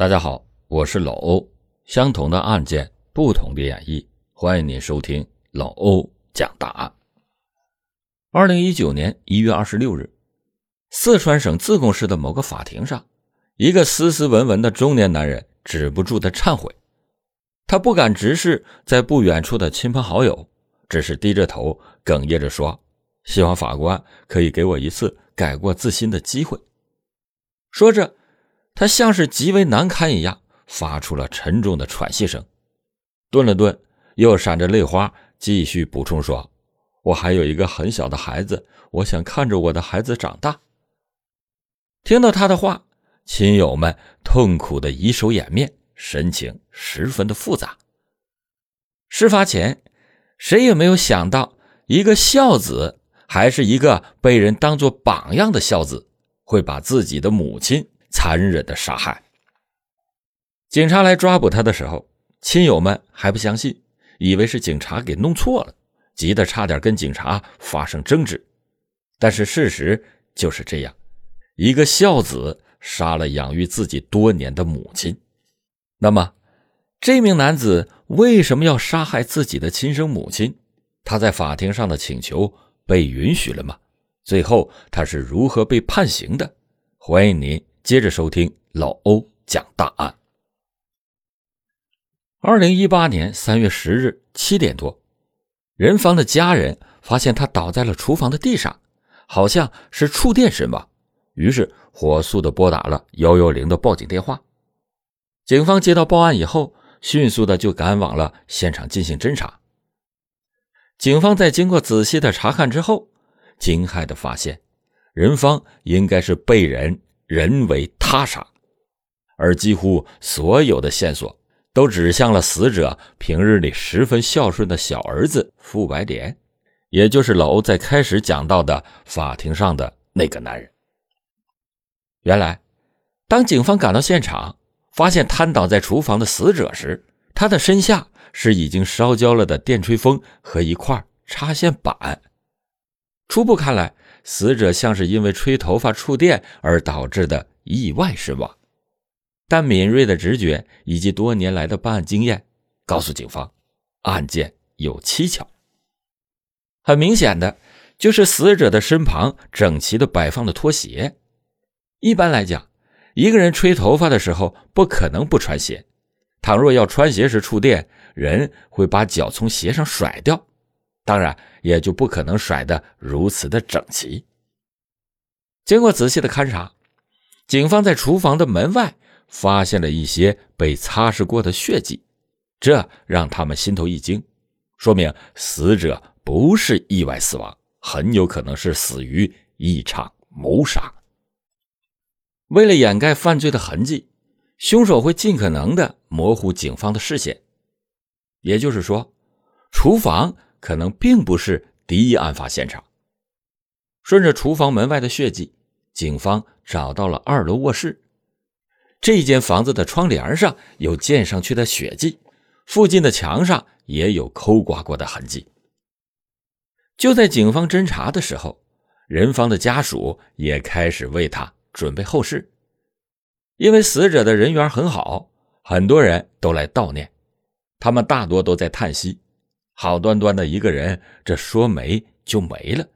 大家好，我是老欧。相同的案件，不同的演绎，欢迎您收听老欧讲大案。二零一九年一月二十六日，四川省自贡市的某个法庭上，一个斯斯文文的中年男人止不住的忏悔。他不敢直视在不远处的亲朋好友，只是低着头，哽咽着说：“希望法官可以给我一次改过自新的机会。”说着。他像是极为难堪一样，发出了沉重的喘息声，顿了顿，又闪着泪花，继续补充说：“我还有一个很小的孩子，我想看着我的孩子长大。”听到他的话，亲友们痛苦的以手掩面，神情十分的复杂。事发前，谁也没有想到，一个孝子，还是一个被人当作榜样的孝子，会把自己的母亲。残忍的杀害。警察来抓捕他的时候，亲友们还不相信，以为是警察给弄错了，急得差点跟警察发生争执。但是事实就是这样：一个孝子杀了养育自己多年的母亲。那么，这名男子为什么要杀害自己的亲生母亲？他在法庭上的请求被允许了吗？最后他是如何被判刑的？欢迎您。接着收听老欧讲大案。二零一八年三月十日七点多，任芳的家人发现他倒在了厨房的地上，好像是触电身亡，于是火速的拨打了幺幺零的报警电话。警方接到报案以后，迅速的就赶往了现场进行侦查。警方在经过仔细的查看之后，惊骇的发现，任芳应该是被人。人为他杀，而几乎所有的线索都指向了死者平日里十分孝顺的小儿子傅白莲，也就是老欧在开始讲到的法庭上的那个男人。原来，当警方赶到现场，发现瘫倒在厨房的死者时，他的身下是已经烧焦了的电吹风和一块插线板。初步看来。死者像是因为吹头发触电而导致的意外身亡，但敏锐的直觉以及多年来的办案经验告诉警方，案件有蹊跷。很明显的，就是死者的身旁整齐的摆放的拖鞋。一般来讲，一个人吹头发的时候不可能不穿鞋，倘若要穿鞋时触电，人会把脚从鞋上甩掉。当然，也就不可能甩得如此的整齐。经过仔细的勘查，警方在厨房的门外发现了一些被擦拭过的血迹，这让他们心头一惊，说明死者不是意外死亡，很有可能是死于一场谋杀。为了掩盖犯罪的痕迹，凶手会尽可能的模糊警方的视线，也就是说，厨房。可能并不是第一案发现场。顺着厨房门外的血迹，警方找到了二楼卧室。这间房子的窗帘上有溅上去的血迹，附近的墙上也有抠刮过的痕迹。就在警方侦查的时候，任芳的家属也开始为他准备后事。因为死者的人缘很好，很多人都来悼念，他们大多都在叹息。好端端的一个人，这说没就没了。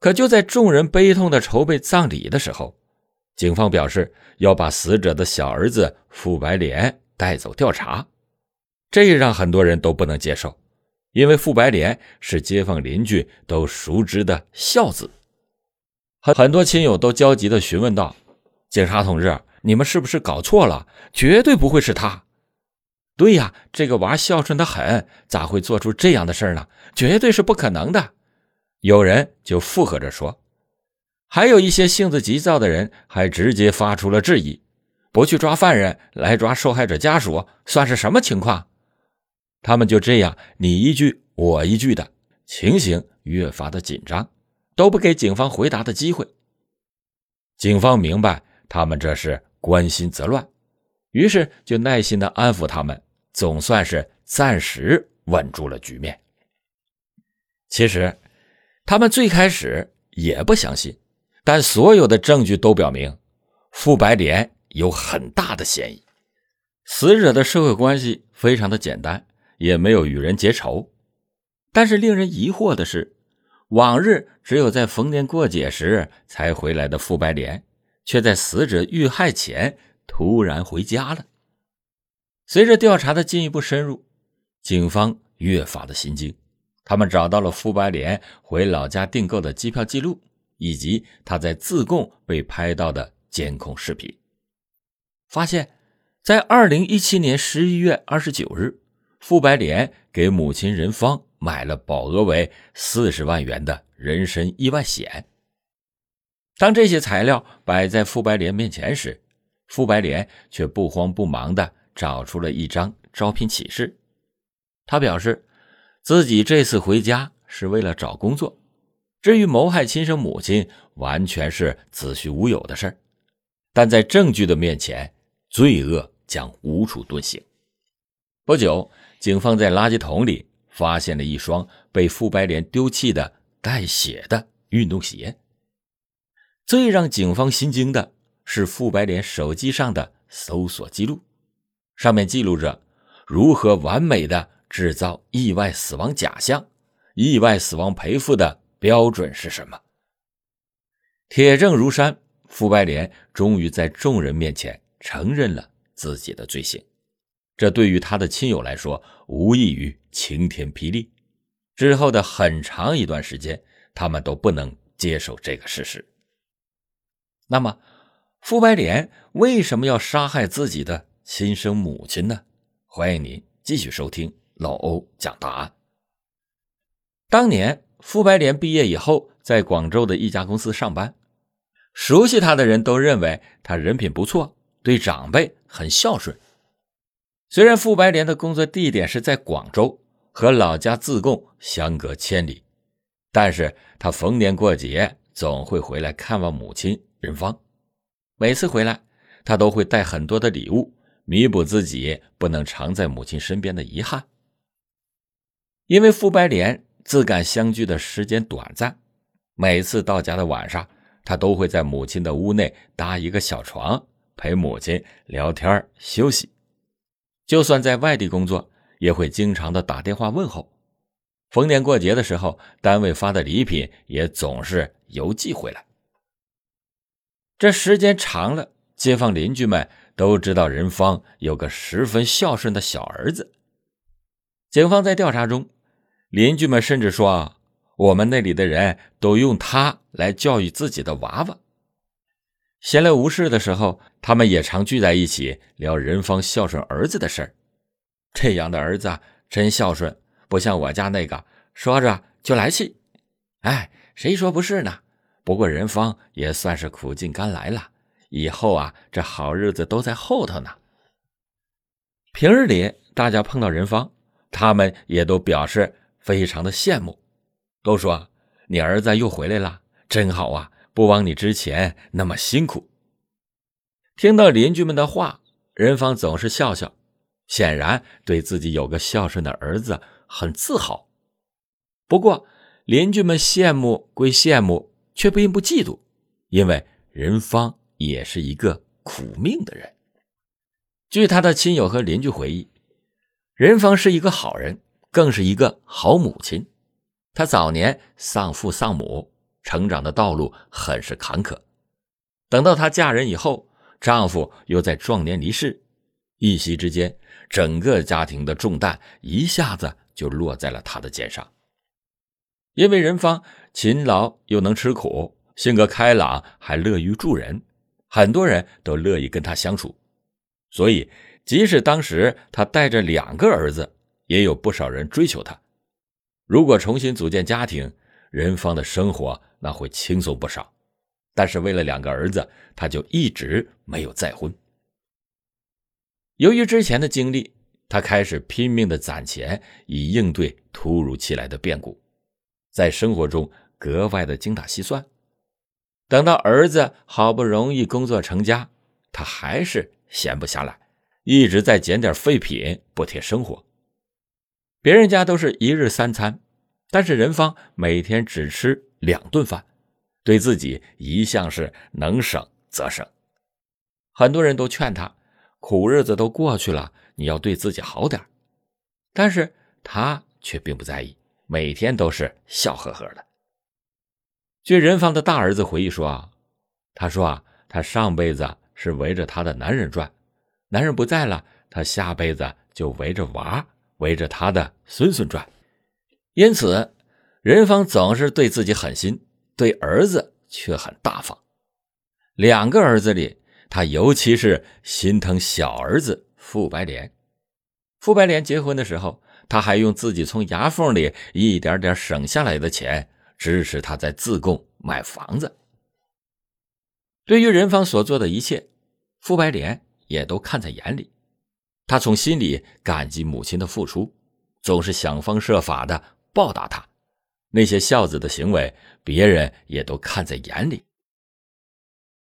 可就在众人悲痛的筹备葬礼的时候，警方表示要把死者的小儿子傅白莲带走调查，这让很多人都不能接受，因为傅白莲是街坊邻居都熟知的孝子。很很多亲友都焦急地询问道：“警察同志，你们是不是搞错了？绝对不会是他。”对呀，这个娃孝顺的很，咋会做出这样的事呢？绝对是不可能的。有人就附和着说，还有一些性子急躁的人还直接发出了质疑：不去抓犯人，来抓受害者家属，算是什么情况？他们就这样你一句我一句的，情形越发的紧张，都不给警方回答的机会。警方明白他们这是关心则乱，于是就耐心的安抚他们。总算是暂时稳住了局面。其实，他们最开始也不相信，但所有的证据都表明，傅白莲有很大的嫌疑。死者的社会关系非常的简单，也没有与人结仇。但是令人疑惑的是，往日只有在逢年过节时才回来的傅白莲，却在死者遇害前突然回家了。随着调查的进一步深入，警方越发的心惊。他们找到了傅白莲回老家订购的机票记录，以及他在自贡被拍到的监控视频，发现，在二零一七年十一月二十九日，傅白莲给母亲任芳买了保额为四十万元的人身意外险。当这些材料摆在傅白莲面前时，傅白莲却不慌不忙地找出了一张招聘启事，他表示。自己这次回家是为了找工作，至于谋害亲生母亲，完全是子虚乌有的事儿。但在证据的面前，罪恶将无处遁形。不久，警方在垃圾桶里发现了一双被傅白莲丢弃的带血的运动鞋。最让警方心惊的是傅白莲手机上的搜索记录，上面记录着如何完美的。制造意外死亡假象，意外死亡赔付的标准是什么？铁证如山，傅白莲终于在众人面前承认了自己的罪行。这对于他的亲友来说，无异于晴天霹雳。之后的很长一段时间，他们都不能接受这个事实。那么，傅白莲为什么要杀害自己的亲生母亲呢？欢迎您继续收听。老欧讲答案。当年傅白莲毕业以后，在广州的一家公司上班，熟悉他的人都认为他人品不错，对长辈很孝顺。虽然傅白莲的工作地点是在广州，和老家自贡相隔千里，但是他逢年过节总会回来看望母亲任芳。每次回来，他都会带很多的礼物，弥补自己不能常在母亲身边的遗憾。因为傅白莲自感相聚的时间短暂，每次到家的晚上，他都会在母亲的屋内搭一个小床，陪母亲聊天休息。就算在外地工作，也会经常的打电话问候。逢年过节的时候，单位发的礼品也总是邮寄回来。这时间长了，街坊邻居们都知道任芳有个十分孝顺的小儿子。警方在调查中。邻居们甚至说：“我们那里的人都用他来教育自己的娃娃。”闲来无事的时候，他们也常聚在一起聊任芳孝顺儿子的事儿。这样的儿子真孝顺，不像我家那个说着就来气。哎，谁说不是呢？不过任芳也算是苦尽甘来了，以后啊，这好日子都在后头呢。平日里大家碰到任芳，他们也都表示。非常的羡慕，都说你儿子又回来了，真好啊！不枉你之前那么辛苦。听到邻居们的话，任芳总是笑笑，显然对自己有个孝顺的儿子很自豪。不过，邻居们羡慕归羡慕，却并不嫉妒，因为任芳也是一个苦命的人。据他的亲友和邻居回忆，任芳是一个好人。更是一个好母亲，她早年丧父丧母，成长的道路很是坎坷。等到她嫁人以后，丈夫又在壮年离世，一夕之间，整个家庭的重担一下子就落在了她的肩上。因为任芳勤劳又能吃苦，性格开朗，还乐于助人，很多人都乐意跟他相处，所以即使当时他带着两个儿子。也有不少人追求他。如果重新组建家庭，任芳的生活那会轻松不少。但是为了两个儿子，他就一直没有再婚。由于之前的经历，他开始拼命的攒钱，以应对突如其来的变故，在生活中格外的精打细算。等到儿子好不容易工作成家，她还是闲不下来，一直在捡点废品补贴生活。别人家都是一日三餐，但是任芳每天只吃两顿饭，对自己一向是能省则省。很多人都劝他，苦日子都过去了，你要对自己好点但是他却并不在意，每天都是笑呵呵的。据任芳的大儿子回忆说啊，他说啊，他上辈子是围着他的男人转，男人不在了，他下辈子就围着娃，围着他的孙孙转。因此，任芳总是对自己狠心，对儿子却很大方。两个儿子里，他尤其是心疼小儿子傅白莲。傅白莲结婚的时候，他还用自己从牙缝里一点点省下来的钱。支持他在自贡买房子。对于任芳所做的一切，傅白莲也都看在眼里。他从心里感激母亲的付出，总是想方设法的报答她。那些孝子的行为，别人也都看在眼里。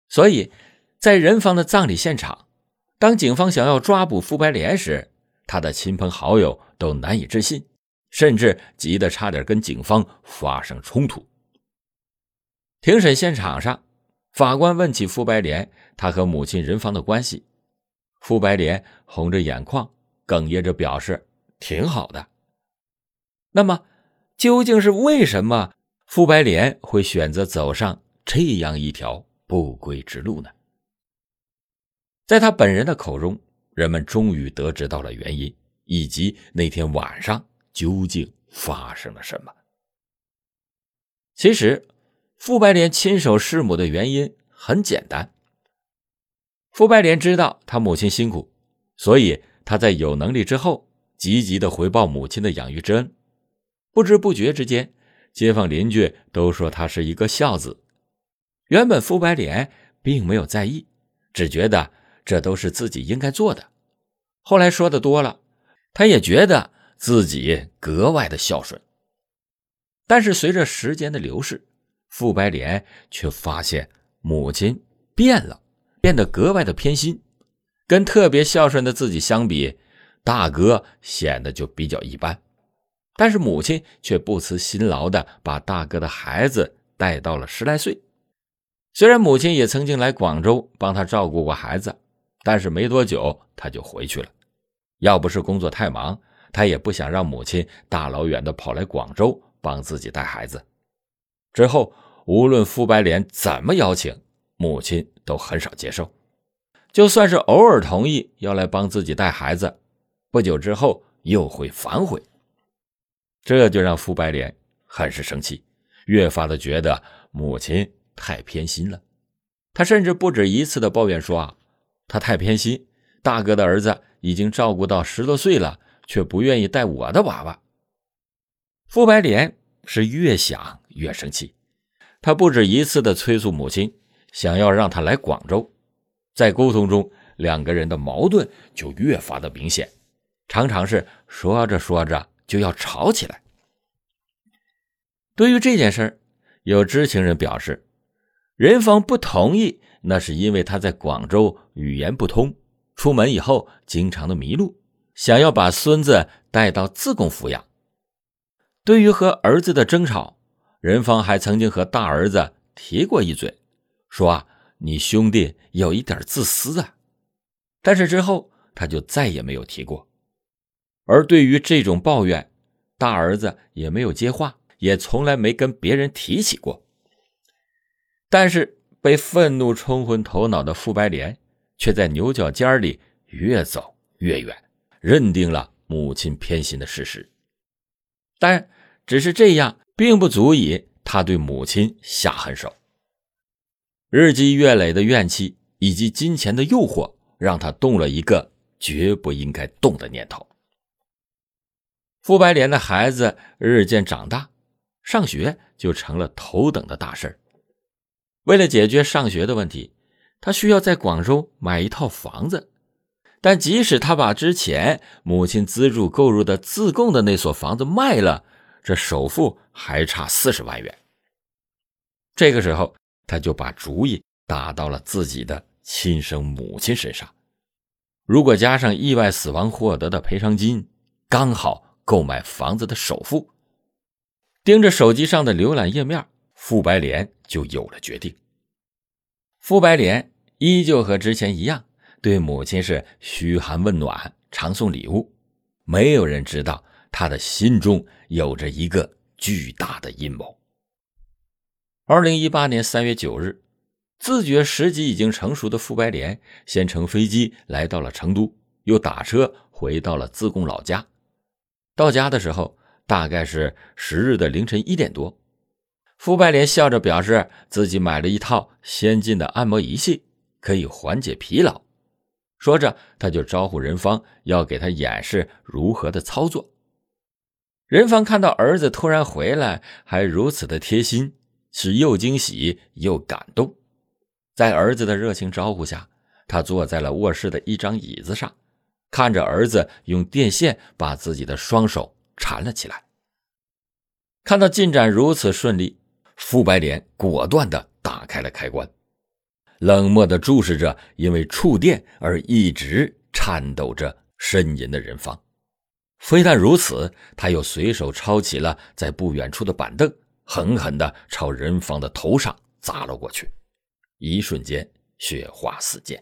所以，在任芳的葬礼现场，当警方想要抓捕傅白莲时，他的亲朋好友都难以置信。甚至急得差点跟警方发生冲突。庭审现场上，法官问起傅白莲他和母亲任芳的关系，傅白莲红着眼眶，哽咽着表示挺好的。那么，究竟是为什么傅白莲会选择走上这样一条不归之路呢？在他本人的口中，人们终于得知到了原因，以及那天晚上。究竟发生了什么？其实，傅白莲亲手弑母的原因很简单。傅白莲知道他母亲辛苦，所以他在有能力之后，积极的回报母亲的养育之恩。不知不觉之间，街坊邻居都说他是一个孝子。原本傅白莲并没有在意，只觉得这都是自己应该做的。后来说的多了，他也觉得。自己格外的孝顺，但是随着时间的流逝，傅白莲却发现母亲变了，变得格外的偏心。跟特别孝顺的自己相比，大哥显得就比较一般。但是母亲却不辞辛劳的把大哥的孩子带到了十来岁。虽然母亲也曾经来广州帮他照顾过孩子，但是没多久他就回去了。要不是工作太忙。他也不想让母亲大老远的跑来广州帮自己带孩子。之后，无论傅白莲怎么邀请，母亲都很少接受。就算是偶尔同意要来帮自己带孩子，不久之后又会反悔。这就让傅白莲很是生气，越发的觉得母亲太偏心了。他甚至不止一次的抱怨说：“啊，他太偏心，大哥的儿子已经照顾到十多岁了。”却不愿意带我的娃娃。傅白莲是越想越生气，他不止一次的催促母亲，想要让他来广州。在沟通中，两个人的矛盾就越发的明显，常常是说着说着就要吵起来。对于这件事有知情人表示，任芳不同意，那是因为他在广州语言不通，出门以后经常的迷路。想要把孙子带到自贡抚养。对于和儿子的争吵，任芳还曾经和大儿子提过一嘴，说：“啊，你兄弟有一点自私啊。”但是之后他就再也没有提过。而对于这种抱怨，大儿子也没有接话，也从来没跟别人提起过。但是被愤怒冲昏头脑的傅白莲，却在牛角尖里越走越远。认定了母亲偏心的事实，但只是这样，并不足以他对母亲下狠手。日积月累的怨气以及金钱的诱惑，让他动了一个绝不应该动的念头。傅白莲的孩子日渐长大，上学就成了头等的大事为了解决上学的问题，他需要在广州买一套房子。但即使他把之前母亲资助购入的自贡的那所房子卖了，这首付还差四十万元。这个时候，他就把主意打到了自己的亲生母亲身上。如果加上意外死亡获得的赔偿金，刚好购买房子的首付。盯着手机上的浏览页面，傅白莲就有了决定。傅白莲依旧和之前一样，对母亲是嘘寒问暖，常送礼物。没有人知道他的心中有着一个巨大的阴谋。二零一八年三月九日，自觉时机已经成熟的傅白莲先乘飞机来到了成都，又打车回到了自贡老家。到家的时候，大概是十日的凌晨一点多。傅白莲笑着表示自己买了一套先进的按摩仪器，可以缓解疲劳。说着，他就招呼任芳要给他演示如何的操作。任芳看到儿子突然回来，还如此的贴心，是又惊喜又感动。在儿子的热情招呼下，他坐在了卧室的一张椅子上，看着儿子用电线把自己的双手缠了起来。看到进展如此顺利。傅白莲果断地打开了开关，冷漠地注视着因为触电而一直颤抖着呻吟的任芳。非但如此，他又随手抄起了在不远处的板凳，狠狠地朝任芳的头上砸了过去。一瞬间，血花四溅。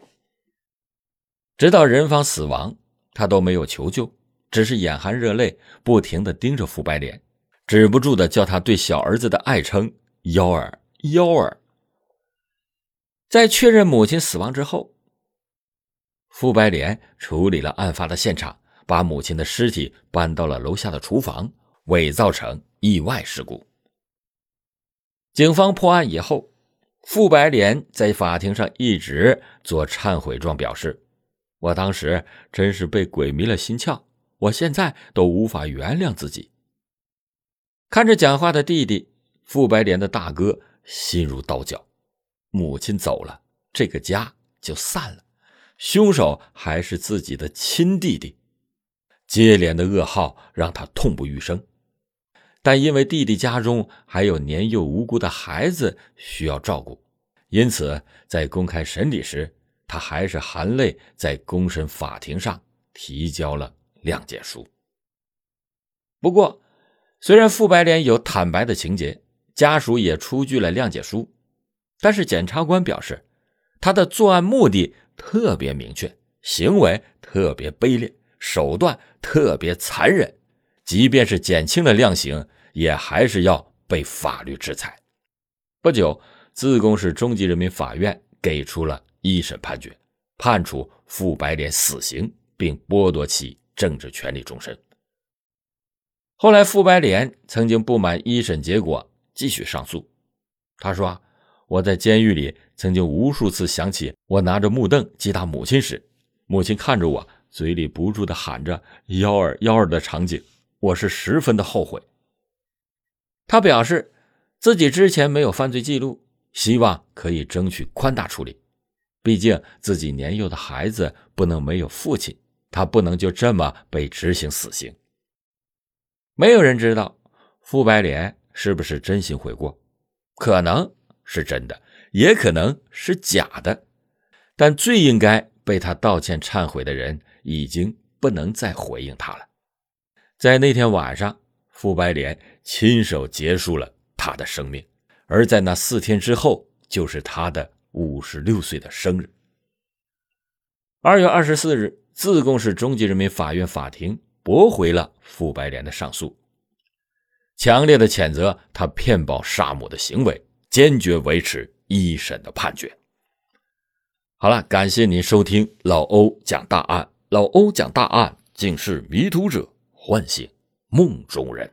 直到任芳死亡，他都没有求救，只是眼含热泪，不停地盯着傅白莲，止不住地叫他对小儿子的爱称。幺儿，幺儿。在确认母亲死亡之后，傅白莲处理了案发的现场，把母亲的尸体搬到了楼下的厨房，伪造成意外事故。警方破案以后，傅白莲在法庭上一直做忏悔状，表示：“我当时真是被鬼迷了心窍，我现在都无法原谅自己。”看着讲话的弟弟。傅白莲的大哥心如刀绞，母亲走了，这个家就散了。凶手还是自己的亲弟弟，接连的噩耗让他痛不欲生。但因为弟弟家中还有年幼无辜的孩子需要照顾，因此在公开审理时，他还是含泪在公审法庭上提交了谅解书。不过，虽然傅白莲有坦白的情节。家属也出具了谅解书，但是检察官表示，他的作案目的特别明确，行为特别卑劣，手段特别残忍，即便是减轻了量刑，也还是要被法律制裁。不久，自贡市中级人民法院给出了一审判决，判处傅白莲死刑，并剥夺其政治权利终身。后来，傅白莲曾经不满一审结果。继续上诉，他说：“我在监狱里曾经无数次想起我拿着木凳击打母亲时，母亲看着我，嘴里不住的喊着‘幺儿，幺儿’的场景，我是十分的后悔。”他表示自己之前没有犯罪记录，希望可以争取宽大处理。毕竟自己年幼的孩子不能没有父亲，他不能就这么被执行死刑。没有人知道傅白莲。是不是真心悔过？可能是真的，也可能是假的。但最应该被他道歉忏悔的人，已经不能再回应他了。在那天晚上，傅白莲亲手结束了他的生命，而在那四天之后，就是他的五十六岁的生日。二月二十四日，自贡市中级人民法院法庭驳回了傅白莲的上诉。强烈的谴责他骗保杀母的行为，坚决维持一审的判决。好了，感谢您收听老欧讲大案。老欧讲大案，警示迷途者，唤醒梦中人。